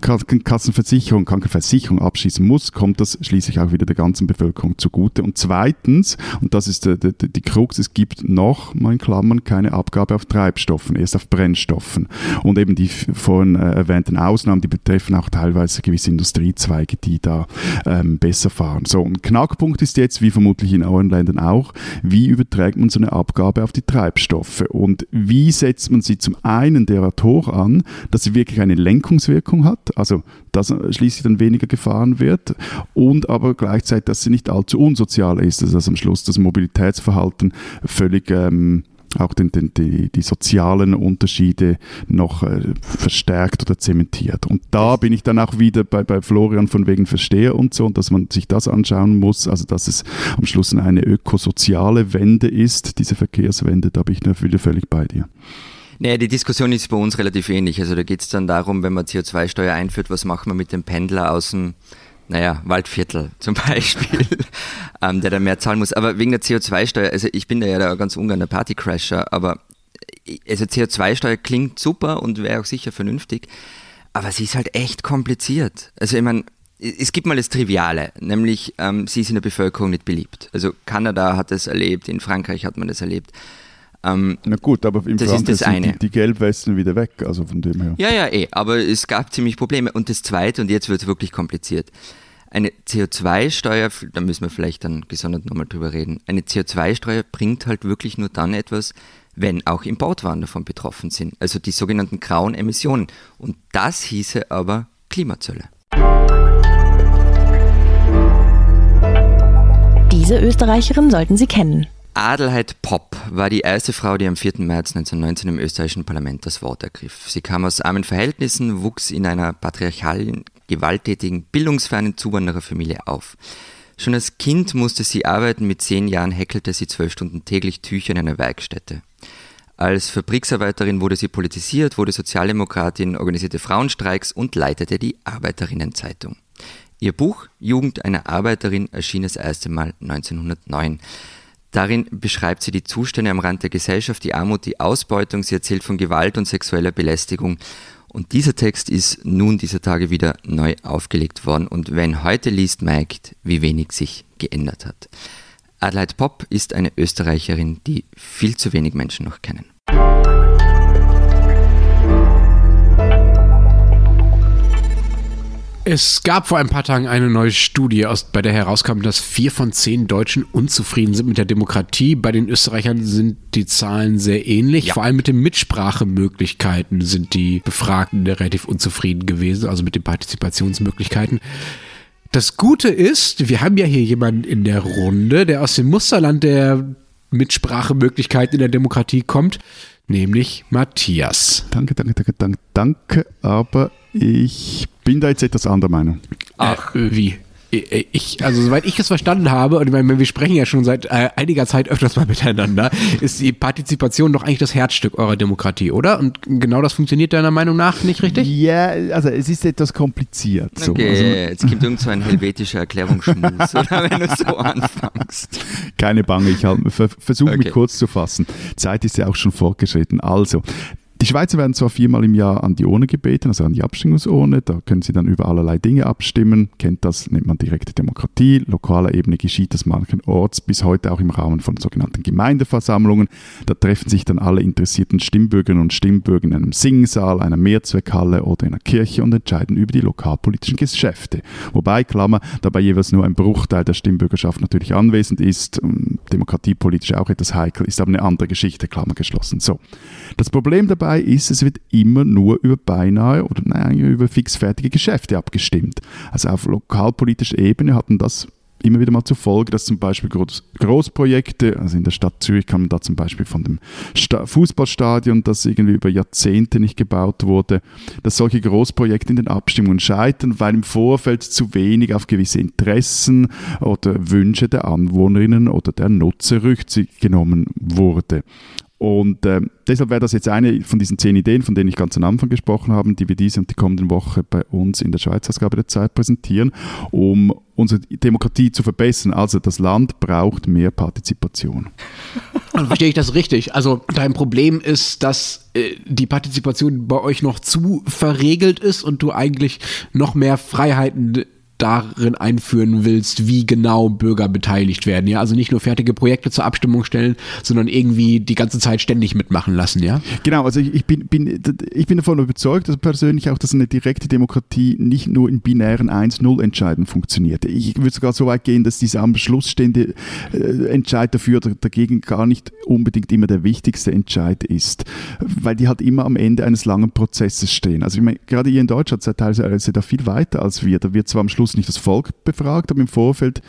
Krankenkassenversicherung, Krankenversicherung abschließen muss, kommt das schließlich auch wieder der ganzen Bevölkerung zugute. Und zweitens, und das ist die, die, die Krux, es gibt noch, mal in Klammern, keine Abgabe auf Treibstoffen, erst auf Brennstoffen. Und eben die vorhin äh, erwähnten Ausnahmen, die betreffen auch teilweise gewisse Industriezweige, die da ähm, besser fahren. So, ein Knackpunkt ist jetzt, wie vermutlich in euren Ländern auch, wie überträgt man so eine Abgabe auf die Treibstoffe und wie setzt man sie zum einen derart hoch an, dass sie wirklich eine Lenkungswirkung hat, also dass schließlich dann weniger gefahren wird und aber gleichzeitig, dass sie nicht allzu unsozial ist, also dass am Schluss das Mobilitätsverhalten völlig ähm, auch den, den, die, die sozialen Unterschiede noch äh, verstärkt oder zementiert. Und da bin ich dann auch wieder bei, bei Florian von wegen Versteher und so, und dass man sich das anschauen muss, also dass es am Schluss eine ökosoziale Wende ist, diese Verkehrswende, da bin ich natürlich völlig bei dir. Nee, die Diskussion ist bei uns relativ ähnlich. Also da geht es dann darum, wenn man CO2-Steuer einführt, was macht man mit dem Pendler aus dem naja, Waldviertel zum Beispiel, ähm, der da mehr zahlen muss. Aber wegen der CO2-Steuer, also ich bin da ja da ganz ungern der Partycrasher, aber also CO2-Steuer klingt super und wäre auch sicher vernünftig, aber sie ist halt echt kompliziert. Also ich meine, es gibt mal das Triviale, nämlich ähm, sie ist in der Bevölkerung nicht beliebt. Also Kanada hat das erlebt, in Frankreich hat man das erlebt. Ähm, Na gut, aber im das ist das sind eine. Die, die Gelbwesten wieder weg, also von dem her. Ja, ja, eh, aber es gab ziemlich Probleme. Und das Zweite, und jetzt wird es wirklich kompliziert, eine CO2-Steuer, da müssen wir vielleicht dann gesondert nochmal drüber reden, eine CO2-Steuer bringt halt wirklich nur dann etwas, wenn auch Importwaren davon betroffen sind, also die sogenannten grauen Emissionen. Und das hieße aber Klimazölle. Diese Österreicherin sollten Sie kennen. Adelheid Popp war die erste Frau, die am 4. März 1919 im österreichischen Parlament das Wort ergriff. Sie kam aus armen Verhältnissen, wuchs in einer patriarchalen, gewalttätigen, bildungsfernen Zuwandererfamilie auf. Schon als Kind musste sie arbeiten, mit zehn Jahren häkelte sie zwölf Stunden täglich Tücher in einer Werkstätte. Als Fabriksarbeiterin wurde sie politisiert, wurde Sozialdemokratin, organisierte Frauenstreiks und leitete die Arbeiterinnenzeitung. Ihr Buch Jugend einer Arbeiterin erschien das erste Mal 1909. Darin beschreibt sie die Zustände am Rand der Gesellschaft, die Armut, die Ausbeutung. Sie erzählt von Gewalt und sexueller Belästigung. Und dieser Text ist nun dieser Tage wieder neu aufgelegt worden. Und wer ihn heute liest, merkt, wie wenig sich geändert hat. Adelheid Popp ist eine Österreicherin, die viel zu wenig Menschen noch kennen. Es gab vor ein paar Tagen eine neue Studie, aus, bei der herauskam, dass vier von zehn Deutschen unzufrieden sind mit der Demokratie. Bei den Österreichern sind die Zahlen sehr ähnlich. Ja. Vor allem mit den Mitsprachemöglichkeiten sind die Befragten relativ unzufrieden gewesen, also mit den Partizipationsmöglichkeiten. Das Gute ist, wir haben ja hier jemanden in der Runde, der aus dem Musterland der Mitsprachemöglichkeiten in der Demokratie kommt, nämlich Matthias. Danke, danke, danke, danke, danke, aber ich bin da jetzt etwas anderer Meinung. Ach, wie? ich, also soweit ich es verstanden habe, und ich meine, wir sprechen ja schon seit äh, einiger Zeit öfters mal miteinander, ist die Partizipation doch eigentlich das Herzstück eurer Demokratie, oder? Und genau das funktioniert deiner Meinung nach nicht richtig? Ja, also es ist etwas kompliziert. So. Okay, also, jetzt gibt irgend so ein helvetischer Erklärungsschmus, oder wenn du so anfängst. Keine Bange, ich halt, versuche okay. mich kurz zu fassen. Zeit ist ja auch schon fortgeschritten. Also, die Schweizer werden zwar viermal im Jahr an die Urne gebeten, also an die Abstimmungsurne, da können sie dann über allerlei Dinge abstimmen, kennt das, nennt man direkte Demokratie, lokaler Ebene geschieht das manchenorts, bis heute auch im Rahmen von sogenannten Gemeindeversammlungen, da treffen sich dann alle interessierten Stimmbürgerinnen und Stimmbürger in einem Singsaal, einer Mehrzweckhalle oder in einer Kirche und entscheiden über die lokalpolitischen Geschäfte. Wobei, Klammer, dabei jeweils nur ein Bruchteil der Stimmbürgerschaft natürlich anwesend ist, demokratiepolitisch auch etwas heikel, ist aber eine andere Geschichte, Klammer geschlossen. So. Das Problem dabei dabei ist, es wird immer nur über beinahe oder nein, über fixfertige Geschäfte abgestimmt. Also auf lokalpolitischer Ebene hatten das immer wieder mal zur Folge, dass zum Beispiel Groß Großprojekte, also in der Stadt Zürich kann man da zum Beispiel von dem Sta Fußballstadion, das irgendwie über Jahrzehnte nicht gebaut wurde, dass solche Großprojekte in den Abstimmungen scheitern, weil im Vorfeld zu wenig auf gewisse Interessen oder Wünsche der Anwohnerinnen oder der Nutzer Rücksicht genommen wurde. Und äh, deshalb wäre das jetzt eine von diesen zehn Ideen, von denen ich ganz am Anfang gesprochen habe, die wir diese und die kommenden Woche bei uns in der Schweiz-Ausgabe der Zeit präsentieren, um unsere Demokratie zu verbessern. Also das Land braucht mehr Partizipation. Und verstehe ich das richtig? Also dein Problem ist, dass äh, die Partizipation bei euch noch zu verregelt ist und du eigentlich noch mehr Freiheiten darin einführen willst, wie genau Bürger beteiligt werden. Ja, also nicht nur fertige Projekte zur Abstimmung stellen, sondern irgendwie die ganze Zeit ständig mitmachen lassen. Ja, genau. Also ich, bin, bin, ich bin davon überzeugt, dass persönlich auch, dass eine direkte Demokratie nicht nur in binären 1-0 Entscheiden funktioniert. Ich würde sogar so weit gehen, dass dieser am Schluss stehende äh, Entscheid dafür oder dagegen gar nicht unbedingt immer der wichtigste Entscheid ist, weil die halt immer am Ende eines langen Prozesses stehen. Also ich meine, gerade hier in Deutschland seid teilweise da viel weiter als wir. Da wird zwar am Schluss Schluss nicht das Volk befragt, aber im Vorfeld,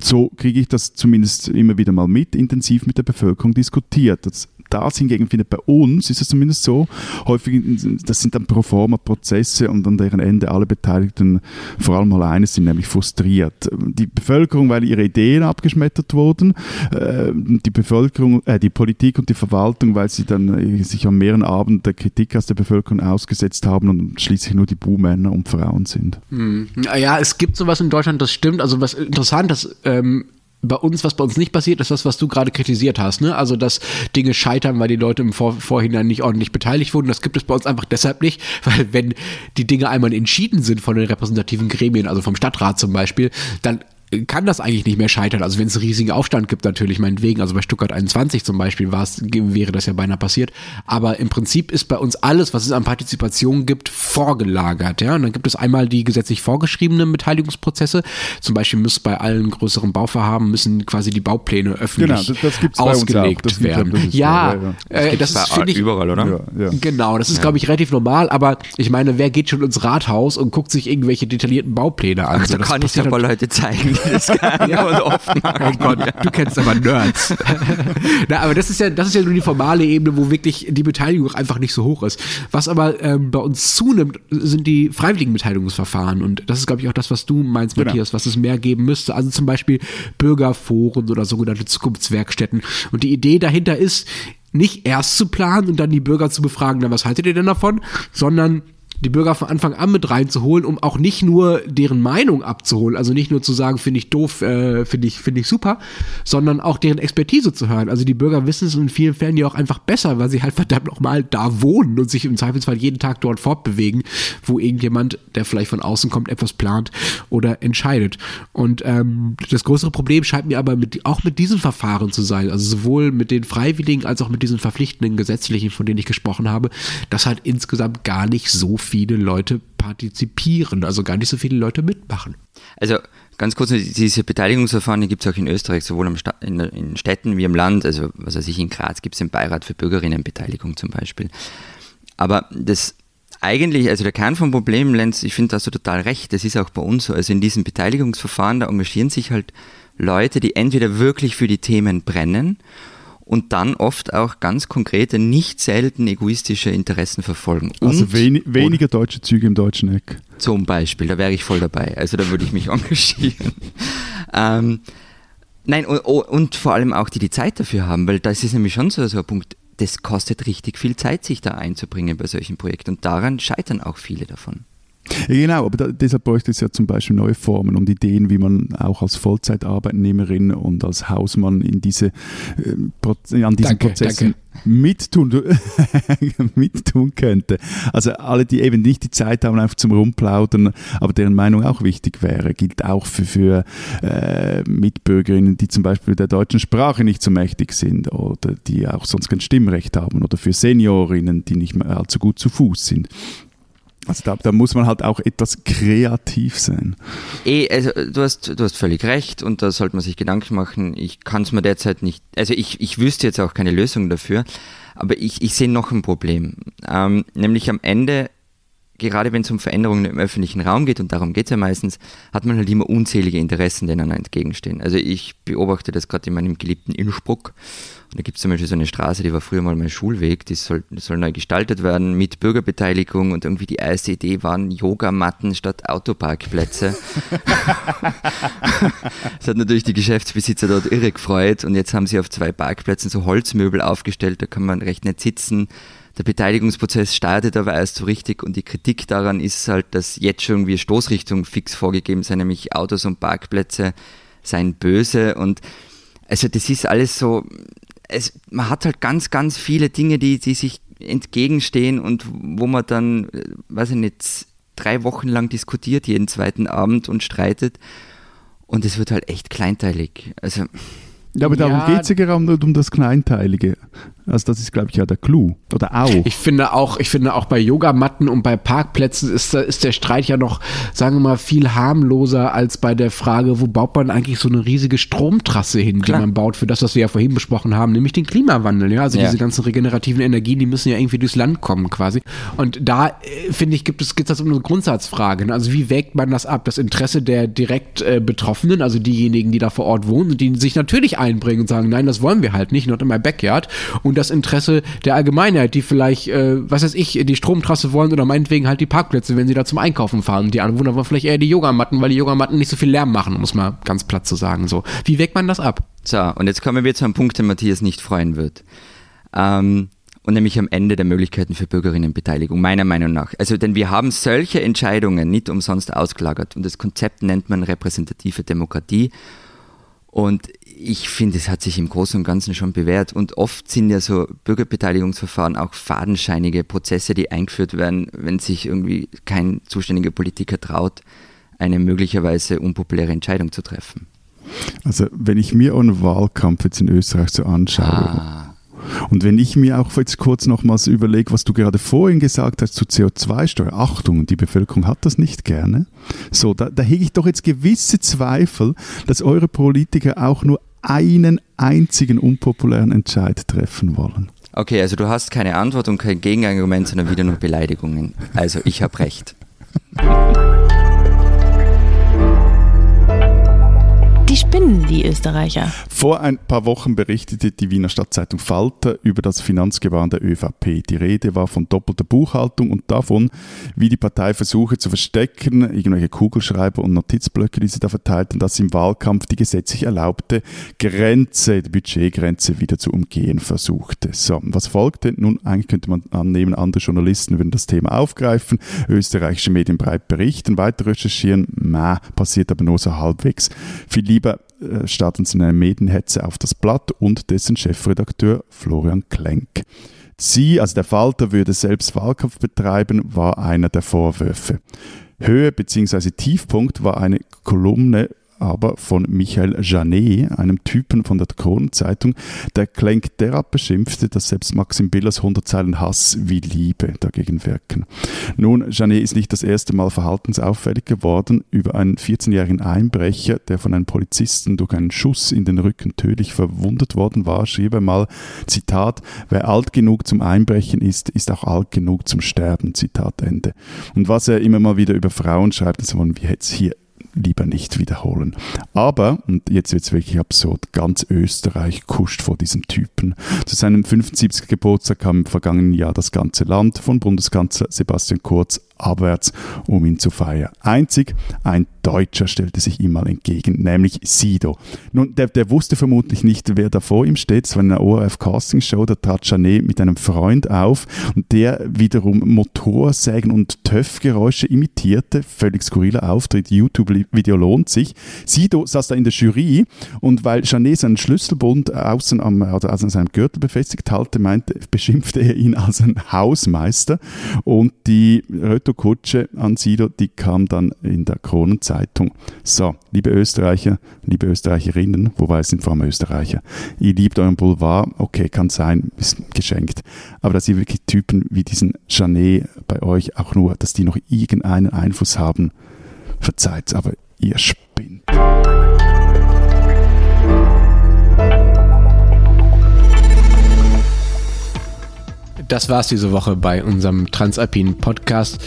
so kriege ich das zumindest immer wieder mal mit, intensiv mit der Bevölkerung diskutiert. Das das hingegen findet bei uns, ist es zumindest so, häufig, das sind dann pro forma Prozesse und an deren Ende alle Beteiligten vor allem mal eines sind, nämlich frustriert. Die Bevölkerung, weil ihre Ideen abgeschmettert wurden, äh, die Bevölkerung, äh, die Politik und die Verwaltung, weil sie dann äh, sich am mehreren Abend der Kritik aus der Bevölkerung ausgesetzt haben und schließlich nur die Buhmänner und Frauen sind. Hm. Ja, es gibt sowas in Deutschland, das stimmt. Also was interessant, dass ähm, bei uns, was bei uns nicht passiert, ist das, was du gerade kritisiert hast. Ne? Also, dass Dinge scheitern, weil die Leute im Vor Vorhinein nicht ordentlich beteiligt wurden. Das gibt es bei uns einfach deshalb nicht, weil wenn die Dinge einmal entschieden sind von den repräsentativen Gremien, also vom Stadtrat zum Beispiel, dann kann das eigentlich nicht mehr scheitern. Also wenn es einen riesigen Aufstand gibt, natürlich meinetwegen, also bei Stuttgart 21 zum Beispiel wäre das ja beinahe passiert. Aber im Prinzip ist bei uns alles, was es an Partizipation gibt, vorgelagert. Ja? Und dann gibt es einmal die gesetzlich vorgeschriebenen Beteiligungsprozesse. Zum Beispiel muss bei allen größeren Bauvorhaben müssen quasi die Baupläne öffentlich genau, das, das ausgelegt werden. Das ja, ja, ja. Äh, das, ist finde ich überall, oder? Ja, genau, das ist glaube ich relativ normal. Aber ich meine, wer geht schon ins Rathaus und guckt sich irgendwelche detaillierten Baupläne an? Ach, da kann ich ja mal Leute zeigen das ja. und offen Oh Gott, du kennst aber Nerds. Na, aber das ist ja, das ist ja nur die formale Ebene, wo wirklich die Beteiligung einfach nicht so hoch ist. Was aber ähm, bei uns zunimmt, sind die freiwilligen Beteiligungsverfahren. Und das ist, glaube ich, auch das, was du meinst, genau. Matthias, was es mehr geben müsste. Also zum Beispiel Bürgerforen oder sogenannte Zukunftswerkstätten. Und die Idee dahinter ist, nicht erst zu planen und dann die Bürger zu befragen, na, was haltet ihr denn davon, sondern die Bürger von Anfang an mit reinzuholen, um auch nicht nur deren Meinung abzuholen, also nicht nur zu sagen, finde ich doof, äh, finde ich, finde ich super, sondern auch deren Expertise zu hören. Also die Bürger wissen es in vielen Fällen ja auch einfach besser, weil sie halt verdammt nochmal da wohnen und sich im Zweifelsfall jeden Tag dort fortbewegen, wo irgendjemand, der vielleicht von außen kommt, etwas plant oder entscheidet. Und ähm, das größere Problem scheint mir aber mit, auch mit diesen Verfahren zu sein, also sowohl mit den Freiwilligen als auch mit diesen verpflichtenden gesetzlichen, von denen ich gesprochen habe, dass halt insgesamt gar nicht so viel viele Leute partizipieren, also gar nicht so viele Leute mitmachen. Also ganz kurz, diese Beteiligungsverfahren die gibt es auch in Österreich, sowohl in, in, Städten wie im Land. Also was weiß ich, in Graz gibt es den Beirat für Bürgerinnenbeteiligung zum Beispiel. Aber das eigentlich, also der Kern vom Problem, Lenz, ich finde, da hast du total recht, das ist auch bei uns so. Also in diesen Beteiligungsverfahren, da engagieren sich halt Leute, die entweder wirklich für die Themen brennen und dann oft auch ganz konkrete, nicht selten egoistische Interessen verfolgen. Also und, also wen, weniger deutsche Züge im deutschen Eck. Zum Beispiel, da wäre ich voll dabei. Also da würde ich mich engagieren. ähm, nein, und, und, vor allem auch die die Zeit dafür haben, weil das ist nämlich schon so, so ein Punkt, das kostet richtig viel Zeit, sich da einzubringen bei solchen Projekten und daran scheitern auch viele davon. Ja, genau, aber da, deshalb bräuchte es ja zum Beispiel neue Formen und Ideen, wie man auch als Vollzeitarbeitnehmerin und als Hausmann in diese, äh, an diesen danke, Prozessen danke. Mittun, mittun könnte. Also alle, die eben nicht die Zeit haben, einfach zum Rumplaudern, aber deren Meinung auch wichtig wäre, gilt auch für, für äh, Mitbürgerinnen, die zum Beispiel der deutschen Sprache nicht so mächtig sind oder die auch sonst kein Stimmrecht haben oder für Seniorinnen, die nicht mehr allzu gut zu Fuß sind. Also da, da, muss man halt auch etwas kreativ sein. Eh, also du hast, du hast völlig recht und da sollte man sich Gedanken machen. Ich kann es mir derzeit nicht, also ich, ich wüsste jetzt auch keine Lösung dafür, aber ich, ich sehe noch ein Problem. Ähm, nämlich am Ende, gerade wenn es um Veränderungen im öffentlichen Raum geht, und darum geht es ja meistens, hat man halt immer unzählige Interessen, denen entgegenstehen. Also ich beobachte das gerade in meinem geliebten Innsbruck da gibt es zum Beispiel so eine Straße, die war früher mal mein Schulweg, die soll, die soll neu gestaltet werden mit Bürgerbeteiligung und irgendwie die erste Idee waren Yogamatten statt Autoparkplätze. das hat natürlich die Geschäftsbesitzer dort irre gefreut und jetzt haben sie auf zwei Parkplätzen so Holzmöbel aufgestellt, da kann man recht nicht sitzen. Der Beteiligungsprozess startet aber erst so richtig und die Kritik daran ist halt, dass jetzt schon irgendwie Stoßrichtung fix vorgegeben sind, nämlich Autos und Parkplätze seien böse und also das ist alles so, es, man hat halt ganz, ganz viele Dinge, die, die sich entgegenstehen und wo man dann, äh, weiß ich nicht, drei Wochen lang diskutiert, jeden zweiten Abend und streitet. Und es wird halt echt kleinteilig. Also. Ja, aber darum ja, geht es ja gerade um das Kleinteilige. Also das ist, glaube ich, ja der Clou. Oder auch. Ich finde auch, ich finde auch bei Yogamatten und bei Parkplätzen ist, ist der Streit ja noch, sagen wir mal, viel harmloser als bei der Frage, wo baut man eigentlich so eine riesige Stromtrasse hin, Klar. die man baut für das, was wir ja vorhin besprochen haben, nämlich den Klimawandel. Ja, also ja. diese ganzen regenerativen Energien, die müssen ja irgendwie durchs Land kommen quasi. Und da äh, finde ich, gibt es geht das um eine Grundsatzfrage. Ne? Also wie wägt man das ab? Das Interesse der direkt äh, Betroffenen, also diejenigen, die da vor Ort wohnen und die sich natürlich einbringen und sagen, nein, das wollen wir halt nicht, not in my backyard. Und und das Interesse der Allgemeinheit, die vielleicht, äh, was weiß ich, die Stromtrasse wollen oder meinetwegen halt die Parkplätze, wenn sie da zum Einkaufen fahren. Die anderen wundern vielleicht eher die Yogamatten, weil die Yogamatten nicht so viel Lärm machen, muss man ganz platt zu sagen. So, wie weckt man das ab? So, und jetzt kommen wir zu einem Punkt, den Matthias nicht freuen wird. Ähm, und nämlich am Ende der Möglichkeiten für Bürgerinnenbeteiligung, meiner Meinung nach. Also, denn wir haben solche Entscheidungen nicht umsonst ausgelagert und das Konzept nennt man repräsentative Demokratie. Und ich finde, es hat sich im Großen und Ganzen schon bewährt. Und oft sind ja so Bürgerbeteiligungsverfahren auch fadenscheinige Prozesse, die eingeführt werden, wenn sich irgendwie kein zuständiger Politiker traut, eine möglicherweise unpopuläre Entscheidung zu treffen. Also, wenn ich mir einen Wahlkampf jetzt in Österreich so anschaue, ah und wenn ich mir auch jetzt kurz nochmals überlege, was du gerade vorhin gesagt hast zu CO2-Steuer, Achtung, die Bevölkerung hat das nicht gerne. So, da, da hege ich doch jetzt gewisse Zweifel, dass eure Politiker auch nur einen einzigen unpopulären Entscheid treffen wollen. Okay, also du hast keine Antwort und kein Gegenargument, sondern wieder nur Beleidigungen. Also ich habe recht. Die spinnen, die Österreicher. Vor ein paar Wochen berichtete die Wiener Stadtzeitung Falter über das Finanzgebaren der ÖVP. Die Rede war von doppelter Buchhaltung und davon, wie die Partei versuche zu verstecken, irgendwelche Kugelschreiber und Notizblöcke, die sie da verteilten, dass sie im Wahlkampf die gesetzlich erlaubte Grenze, die Budgetgrenze wieder zu umgehen versuchte. So, was folgte? Nun, eigentlich könnte man annehmen, andere Journalisten würden das Thema aufgreifen, österreichische Medien breit berichten, weiter recherchieren, na, passiert aber nur so halbwegs. Äh, starten sie eine Medienhetze auf das Blatt und dessen Chefredakteur Florian Klenk. Sie, also der Falter, würde selbst Wahlkampf betreiben, war einer der Vorwürfe. Höhe bzw. Tiefpunkt war eine Kolumne aber von Michael Janet, einem Typen von der Kronenzeitung, der Klenk derart beschimpfte, dass selbst Maxim Billers 100 Zeilen Hass wie Liebe dagegen wirken. Nun, Janet ist nicht das erste Mal verhaltensauffällig geworden. Über einen 14-jährigen Einbrecher, der von einem Polizisten durch einen Schuss in den Rücken tödlich verwundet worden war, schrieb er mal, Zitat, wer alt genug zum Einbrechen ist, ist auch alt genug zum Sterben, Zitat Ende. Und was er immer mal wieder über Frauen schreibt, das wollen wir jetzt hier lieber nicht wiederholen. Aber, und jetzt wird es wirklich absurd, ganz Österreich kuscht vor diesem Typen. Zu seinem 75. Geburtstag kam im vergangenen Jahr das ganze Land von Bundeskanzler Sebastian Kurz abwärts, um ihn zu feiern. Einzig ein Deutscher stellte sich ihm mal entgegen, nämlich Sido. Nun, der, der wusste vermutlich nicht, wer da vor ihm steht. Es war eine ORF-Casting-Show, da trat Janet mit einem Freund auf und der wiederum Motorsägen und Töffgeräusche imitierte. Völlig skurriler Auftritt, YouTube-Video lohnt sich. Sido saß da in der Jury und weil Janet seinen Schlüsselbund außen am, also an seinem Gürtel befestigt halte, meinte, beschimpfte er ihn als ein Hausmeister und die Retokutsche an Sido, die kam dann in der Kronenzeit Zeitung. So, liebe Österreicher, liebe Österreicherinnen, wobei es sind vor allem Österreicher, ihr liebt euren Boulevard, okay, kann sein, ist geschenkt. Aber dass ihr wirklich Typen wie diesen Janet bei euch auch nur, dass die noch irgendeinen Einfluss haben, verzeiht, aber ihr spinnt. Das war's diese Woche bei unserem Transalpinen Podcast.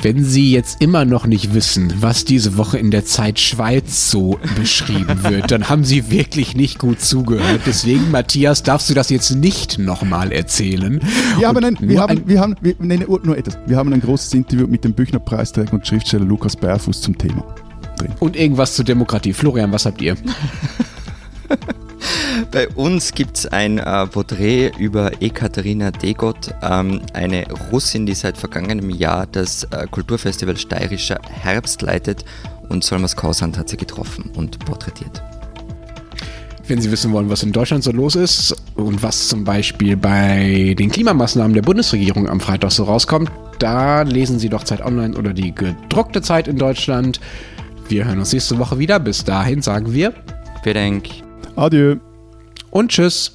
Wenn Sie jetzt immer noch nicht wissen, was diese Woche in der Zeit Schweiz so beschrieben wird, dann haben Sie wirklich nicht gut zugehört. Deswegen, Matthias, darfst du das jetzt nicht nochmal erzählen. Ja, aber nein, wir haben, wir haben, wir, nein, nur etwas. Wir haben ein großes Interview mit dem Büchner-Preisträger und Schriftsteller Lukas Berfuß zum Thema. Drin. Und irgendwas zur Demokratie. Florian, was habt ihr? Bei uns gibt es ein äh, Porträt über Ekaterina Degot, ähm, eine Russin, die seit vergangenem Jahr das äh, Kulturfestival Steirischer Herbst leitet und Solmas Korsand hat sie getroffen und porträtiert. Wenn Sie wissen wollen, was in Deutschland so los ist und was zum Beispiel bei den Klimamaßnahmen der Bundesregierung am Freitag so rauskommt, da lesen Sie doch Zeit Online oder die gedruckte Zeit in Deutschland. Wir hören uns nächste Woche wieder. Bis dahin sagen wir. Vielen Dank. Adieu. Und tschüss.